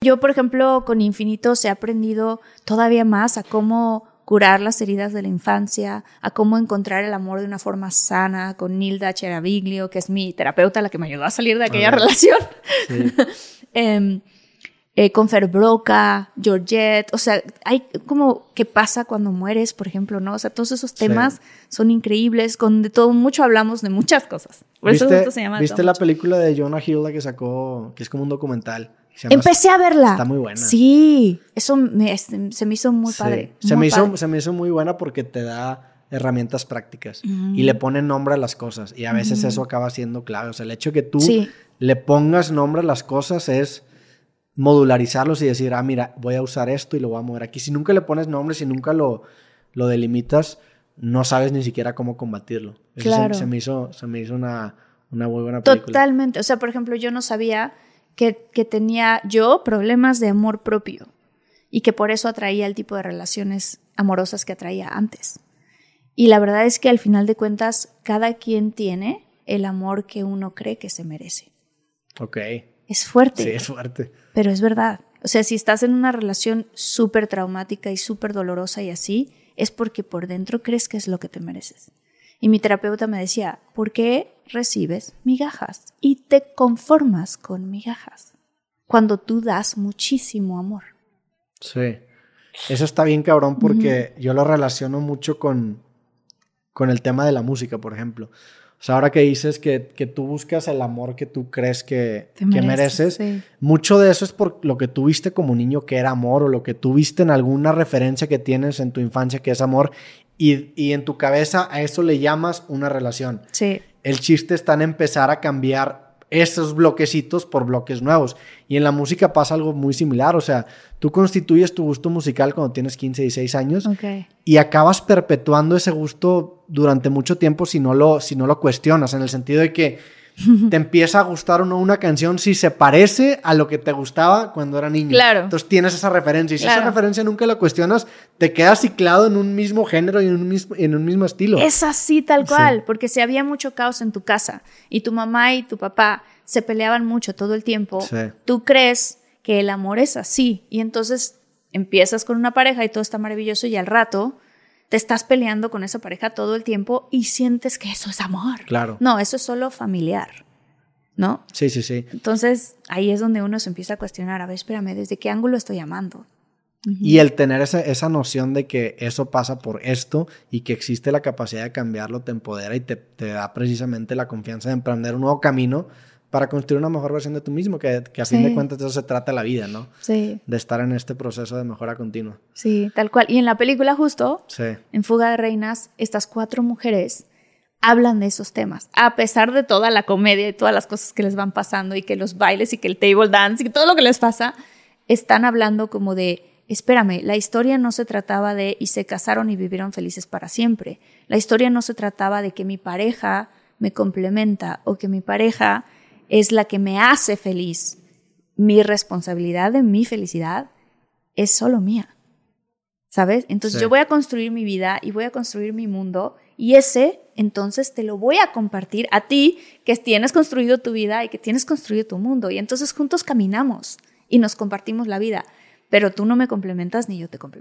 Yo, por ejemplo, con Infinitos he aprendido todavía más a cómo curar las heridas de la infancia, a cómo encontrar el amor de una forma sana con Nilda Cheraviglio, que es mi terapeuta, la que me ayudó a salir de aquella relación. Em, eh, con Fer Broca, Georgette, o sea, hay como qué pasa cuando mueres, por ejemplo, ¿no? O sea, todos esos temas son increíbles, con de todo mucho hablamos de muchas cosas. Por ¿Viste, eso se llama. ¿Viste la película de Jonah Hill la que sacó, que es como un documental? Se Empecé a verla. Está muy buena. Sí, eso me- este, se me hizo muy Sí. padre. Se, muy me hizo, padre. se me hizo muy buena porque te da herramientas prácticas Mm. y le pone nombre a las cosas. Y a veces eso acaba siendo clave. O sea, el hecho que tú Sí. le pongas nombre a las cosas es modularizarlos y decir, ah, mira, voy a usar esto y lo voy a mover aquí. Si nunca le pones nombre, si nunca lo, lo delimitas, no sabes ni siquiera cómo combatirlo. Eso se- Claro. se, me hizo, se me hizo una, una muy buena película. Totalmente. O sea, por ejemplo, yo no sabía que, que tenía yo problemas de amor propio y que por eso atraía el tipo de relaciones amorosas que atraía antes. Y la verdad es que al final de cuentas, cada quien tiene el amor que uno cree que se merece. Ok. Es fuerte, Sí, es fuerte. pero es verdad. O sea, si estás en una relación súper traumática y súper dolorosa y así, es porque por dentro crees que es lo que te mereces. Y mi terapeuta me decía, ¿por qué recibes migajas y te conformas con migajas? Cuando tú das muchísimo amor. Sí. Eso está bien cabrón porque yo lo relaciono mucho con, con el tema de la música, por ejemplo. O sea, ahora que dices que, que tú buscas el amor que tú crees que, Te que mereces, mereces, sí. mucho de eso es por lo que tuviste como niño que era amor o lo que tuviste en alguna referencia que tienes en tu infancia que es amor y, y en tu cabeza a eso le llamas una relación. Sí, El chiste está en empezar a cambiar esos bloquecitos por bloques nuevos. Y en la música pasa algo muy similar. O sea, tú constituyes tu gusto musical cuando tienes 15, 16 años ok. y acabas perpetuando ese gusto durante mucho tiempo si no lo, si no lo cuestionas, en el sentido de que te empieza a gustar o no una canción si se parece a lo que te gustaba cuando era niño. Claro. Entonces tienes esa referencia. Y si esa referencia nunca la cuestionas, te quedas ciclado en un mismo género y en un mismo, en un mismo estilo. Es así tal Sí. cual, porque si había mucho caos en tu casa y tu mamá y tu papá se peleaban mucho todo el tiempo, Sí. tú crees que el amor es así y entonces empiezas con una pareja y todo está maravilloso y al rato te estás peleando con esa pareja todo el tiempo y sientes que eso es amor. Claro. No, eso es solo familiar, ¿no? Sí, sí, sí. Entonces ahí es donde uno se empieza a cuestionar, a ver, espérame, ¿desde qué ángulo estoy amando? Y el tener esa, esa noción de que eso pasa por esto y que existe la capacidad de cambiarlo te empodera y te, te da precisamente la confianza de emprender un nuevo camino para construir una mejor versión de tú mismo, que, que a fin Sí. de cuentas de eso se trata la vida, ¿no? Sí, De estar en este proceso de mejora continua. sí, tal cual. Y en la película justo Sí. en Fuga de Reinas, estas cuatro mujeres hablan de esos temas, a pesar de toda la comedia y todas las cosas que les van pasando y que los bailes y que el table dance y todo lo que les pasa, están hablando como de, espérame, la historia no se trataba de y se casaron y vivieron felices para siempre. La historia no se trataba de que mi pareja me complementa o que mi pareja es la que me hace feliz. Mi responsabilidad de mi felicidad es solo mía. ¿Sabes? Entonces Sí. yo voy a construir mi vida y voy a construir mi mundo y ese entonces te lo voy a compartir a ti que tienes construido tu vida y que tienes construido tu mundo y entonces juntos caminamos y nos compartimos la vida, pero tú no me complementas ni yo te complemento.